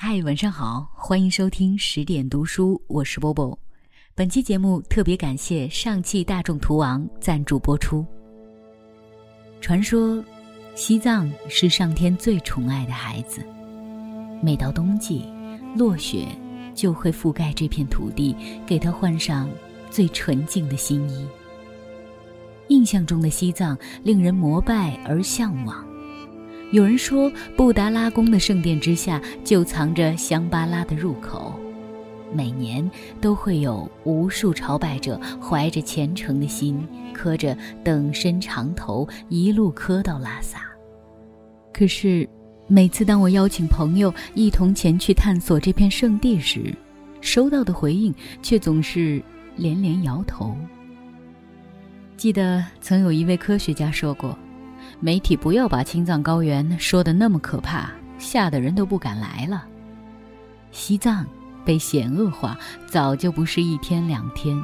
嗨，晚上好，欢迎收听十点读书，我是波波。本期节目特别感谢上汽大众途昂赞助播出。传说，西藏是上天最宠爱的孩子，每到冬季，落雪就会覆盖这片土地，给他换上最纯净的新衣。印象中的西藏令人膜拜而向往。有人说，布达拉宫的圣殿之下就藏着香巴拉的入口，每年都会有无数朝拜者怀着虔诚的心，磕着等身长头，一路磕到拉萨。可是，每次当我邀请朋友一同前去探索这片圣地时，收到的回应却总是连连摇头。记得曾有一位科学家说过。媒体不要把青藏高原说的那么可怕，吓得人都不敢来了。西藏被险恶化，早就不是一天两天。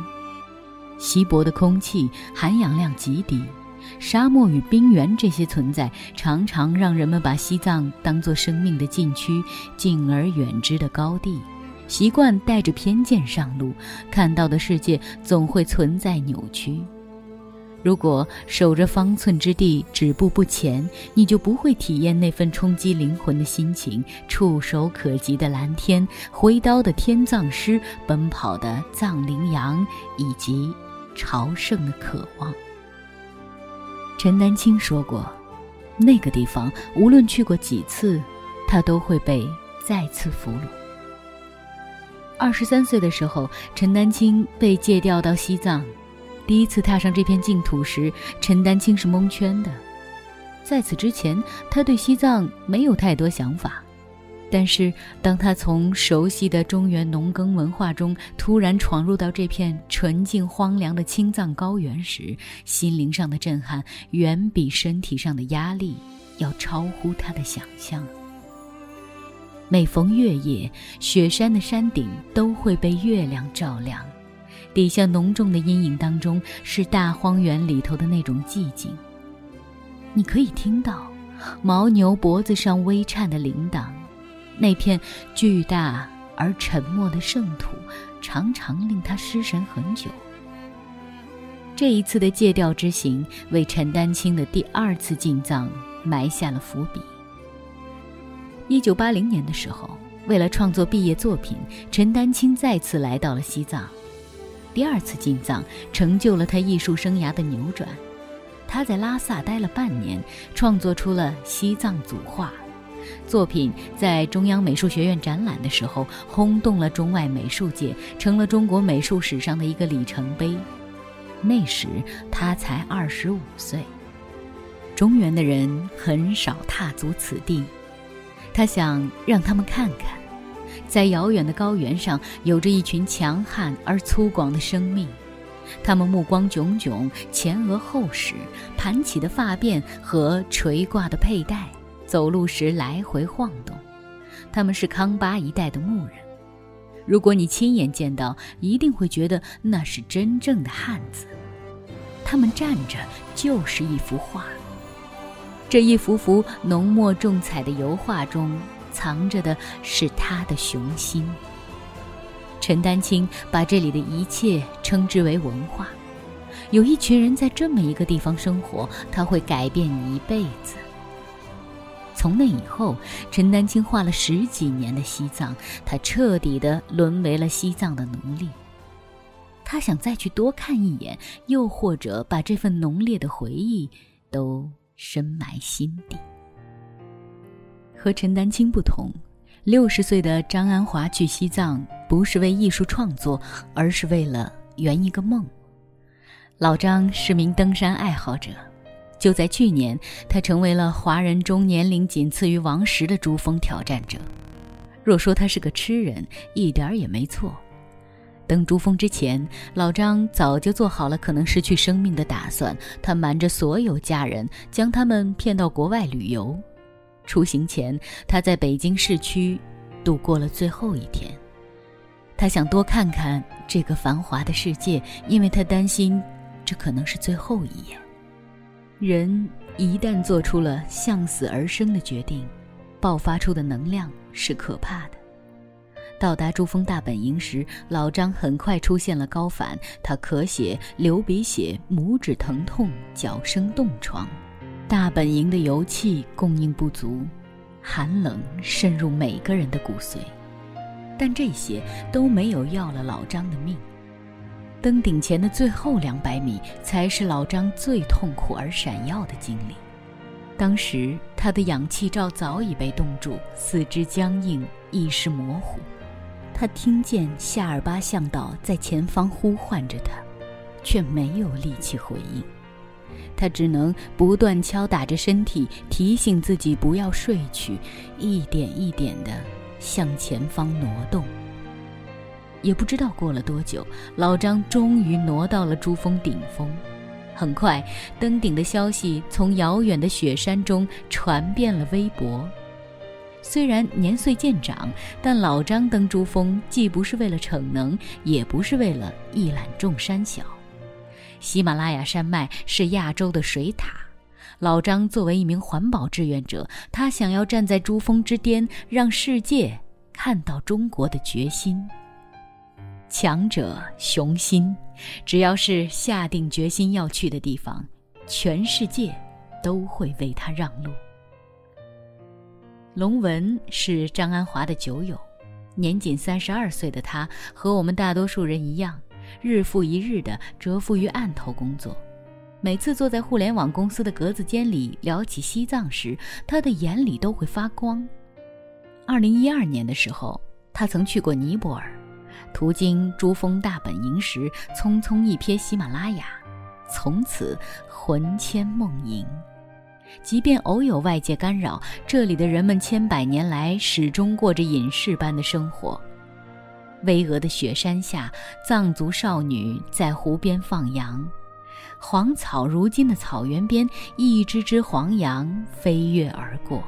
稀薄的空气，含氧量极低，沙漠与冰原这些存在，常常让人们把西藏当作生命的禁区、敬而远之的高地，习惯带着偏见上路，看到的世界总会存在扭曲。如果守着方寸之地止步不前，你就不会体验那份冲击灵魂的心情，触手可及的蓝天，挥刀的天葬师，奔跑的藏羚羊，以及朝圣的渴望。陈丹青说过，那个地方无论去过几次，他都会被再次俘虏。二十三岁的时候，陈丹青被借调到西藏。第一次踏上这片净土时，陈丹青是蒙圈的。在此之前，他对西藏没有太多想法。但是，当他从熟悉的中原农耕文化中突然闯入到这片纯净荒凉的青藏高原时，心灵上的震撼远比身体上的压力要超乎他的想象。每逢月夜，雪山的山顶都会被月亮照亮。底下浓重的阴影当中，是大荒原里头的那种寂静。你可以听到牦牛脖子上微颤的铃铛，那片巨大而沉默的圣土，常常令他失神很久。这一次的借调之行，为陈丹青的第二次进藏埋下了伏笔。一九八零年的时候，为了创作毕业作品，陈丹青再次来到了西藏。第二次进藏成就了他艺术生涯的扭转。他在拉萨待了半年，创作出了《西藏组画》作品，在中央美术学院展览的时候轰动了中外美术界，成了中国美术史上的一个里程碑。那时他才二十五岁。中原的人很少踏足此地，他想让他们看看。在遥远的高原上，有着一群强悍而粗犷的生命，他们目光炯炯，前额厚实，盘起的发辫和垂挂的佩带，走路时来回晃动。他们是康巴一带的牧人，如果你亲眼见到，一定会觉得那是真正的汉子。他们站着就是一幅画，这一幅幅浓墨重彩的油画中。藏着的是他的雄心。陈丹青把这里的一切称之为文化。有一群人在这么一个地方生活，他会改变你一辈子。从那以后，陈丹青画了十几年的西藏，他彻底的沦为了西藏的奴隶。他想再去多看一眼，又或者把这份浓烈的回忆都深埋心底。和陈丹青不同，六十岁的张安华去西藏不是为艺术创作，而是为了圆一个梦。老张是名登山爱好者，就在去年，他成为了华人中年龄仅次于王石的珠峰挑战者。若说他是个痴人，一点儿也没错。登珠峰之前，老张早就做好了可能失去生命的打算，他瞒着所有家人，将他们骗到国外旅游。出行前，他在北京市区度过了最后一天。他想多看看这个繁华的世界，因为他担心这可能是最后一眼。人一旦做出了向死而生的决定，爆发出的能量是可怕的。到达珠峰大本营时，老张很快出现了高反，他咳血、流鼻血、拇指疼痛、脚生冻疮。大本营的油气供应不足，寒冷渗入每个人的骨髓，但这些都没有要了老张的命。登顶前的最后两百米，才是老张最痛苦而闪耀的经历。当时他的氧气罩早已被冻住，四肢僵硬，意识模糊。他听见夏尔巴向导在前方呼唤着他，却没有力气回应。他只能不断敲打着身体，提醒自己不要睡去，一点一点地向前方挪动。也不知道过了多久，老张终于挪到了珠峰顶峰。很快，登顶的消息从遥远的雪山中传遍了微博。虽然年岁渐长，但老张登珠峰既不是为了逞能，也不是为了一览众山小。喜马拉雅山脉是亚洲的水塔，老张作为一名环保志愿者，他想要站在珠峰之巅，让世界看到中国的决心。强者雄心，只要是下定决心要去的地方，全世界都会为他让路。龙文是张安华的酒友，年仅三十二岁的他和我们大多数人一样，日复一日地蛰伏于案头工作。每次坐在互联网公司的格子间里聊起西藏时，他的眼里都会发光。二零一二年的时候，他曾去过尼泊尔，途经珠峰大本营时，匆匆一瞥喜马拉雅，从此魂牵梦萦。即便偶有外界干扰，这里的人们千百年来始终过着隐士般的生活。巍峨的雪山下，藏族少女在湖边放羊，黄草如今的草原边，一只只黄羊飞跃而过。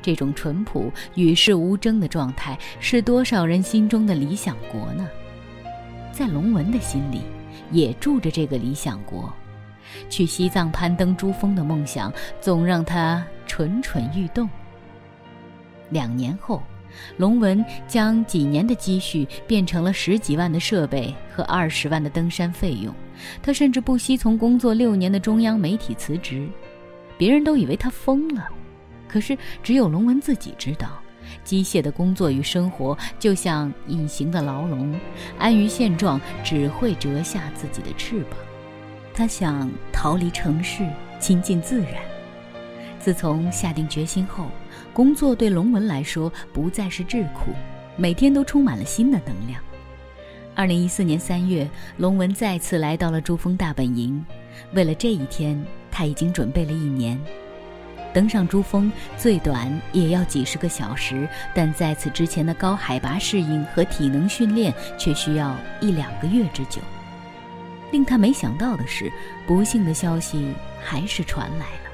这种淳朴、与世无争的状态，是多少人心中的理想国呢？在龙文的心里，也住着这个理想国。去西藏攀登珠峰的梦想总让他蠢蠢欲动。两年后，龙文将几年的积蓄变成了十几万的设备和二十万的登山费用。他甚至不惜从工作六年的中央媒体辞职。别人都以为他疯了，可是只有龙文自己知道，机械的工作与生活就像隐形的牢笼，安于现状只会折下自己的翅膀。他想逃离城市，亲近自然。自从下定决心后，工作对龙文来说不再是桎梏，每天都充满了新的能量。二零一四年三月，龙文再次来到了珠峰大本营。为了这一天，他已经准备了一年。登上珠峰最短也要几十个小时，但在此之前的高海拔适应和体能训练却需要一两个月之久。令他没想到的是，不幸的消息还是传来了。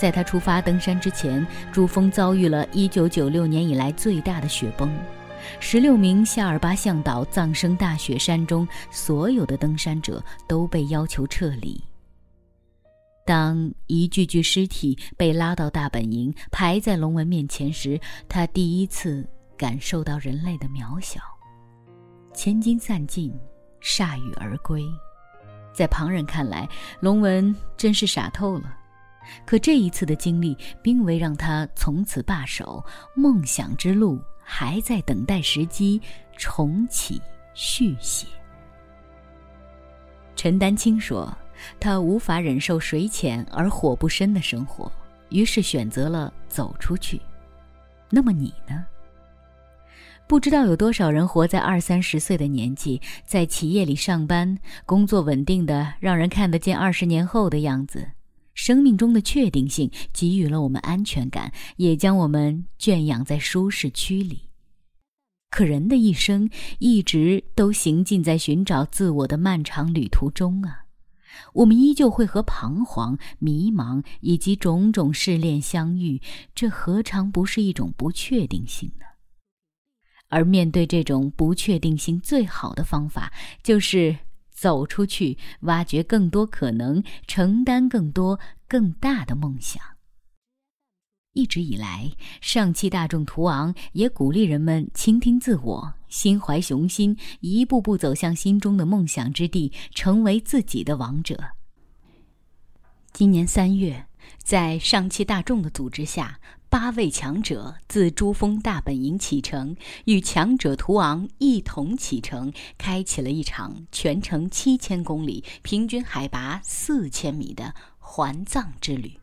在他出发登山之前，珠峰遭遇了1996年以来最大的雪崩，十六名夏尔巴向导葬身大雪山中，所有的登山者都被要求撤离。当一具具尸体被拉到大本营，排在龙文面前时，他第一次感受到人类的渺小。千金散尽，铩羽而归。在旁人看来，龙文真是傻透了。可这一次的经历，并未让他从此罢手，梦想之路还在等待时机重启续写。陈丹青说：“他无法忍受水浅而火不深的生活，于是选择了走出去。那么你呢？”不知道有多少人活在二三十岁的年纪，在企业里上班，工作稳定的让人看得见二十年后的样子。生命中的确定性给予了我们安全感，也将我们圈养在舒适区里。可人的一生一直都行进在寻找自我的漫长旅途中啊，我们依旧会和彷徨、迷茫以及种种试炼相遇，这何尝不是一种不确定性呢？而面对这种不确定性，最好的方法就是走出去，挖掘更多可能，承担更多更大的梦想。一直以来，上汽大众途昂也鼓励人们倾听自我，心怀雄心，一步步走向心中的梦想之地，成为自己的王者。今年三月，在上汽大众的组织下，八位强者自珠峰大本营启程，与强者途昂一同启程，开启了一场全程七千公里、平均海拔四千米的环藏之旅。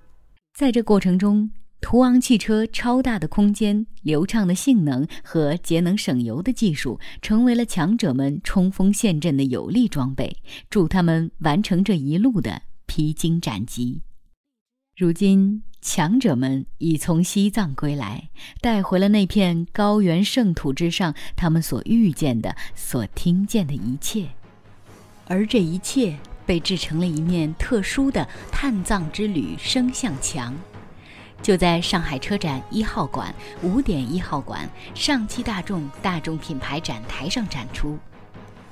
在这过程中，途昂汽车超大的空间、流畅的性能和节能省油的技术，成为了强者们冲锋陷阵的有力装备，助他们完成这一路的披荆斩棘。如今，强者们已从西藏归来，带回了那片高原圣土之上他们所遇见的、所听见的一切，而这一切被制成了一面特殊的探藏之旅声像墙。就在上海车展一号馆、五点一号馆上汽大众大众品牌展台上展出，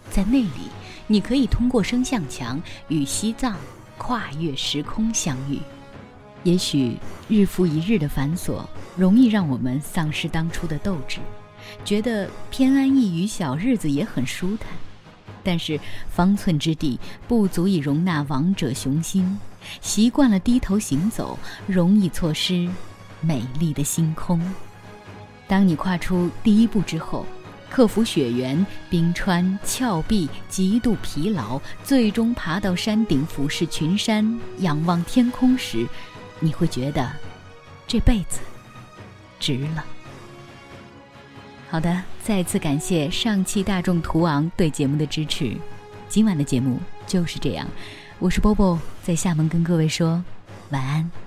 在那里，你可以通过声像墙与西藏跨越时空相遇。也许日复一日的繁琐容易让我们丧失当初的斗志，觉得偏安一隅小日子也很舒坦。但是方寸之地不足以容纳王者雄心。习惯了低头行走，容易错失美丽的星空。当你跨出第一步之后，克服雪原、冰川、峭壁，极度疲劳，最终爬到山顶，俯视群山，仰望天空时，你会觉得这辈子值了。好的，再次感谢上汽大众途昂对节目的支持。今晚的节目就是这样。我是波波，在厦门跟各位说晚安。